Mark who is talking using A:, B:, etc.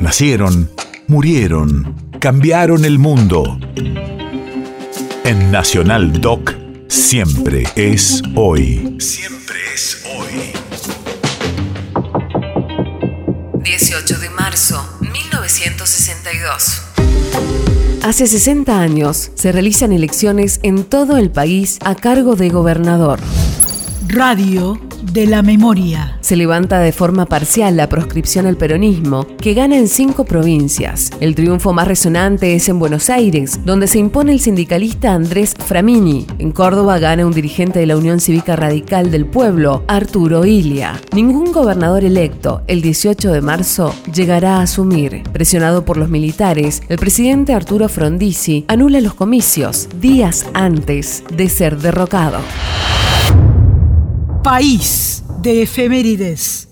A: Nacieron, murieron, cambiaron el mundo. En Nacional Doc, siempre es hoy. Siempre es hoy.
B: 18 de marzo, 1962.
C: Hace 60 años se realizan elecciones en todo el país a cargo de gobernador.
D: Radio de la memoria.
C: Se levanta de forma parcial la proscripción al peronismo, que gana en cinco provincias. El triunfo más resonante es en Buenos Aires, donde se impone el sindicalista Andrés Framini. En Córdoba gana un dirigente de la Unión Cívica Radical del Pueblo, Arturo Ilia. Ningún gobernador electo, el 18 de marzo, llegará a asumir. Presionado por los militares, el presidente Arturo Frondizi anula los comicios días antes de ser derrocado.
D: País de efemérides.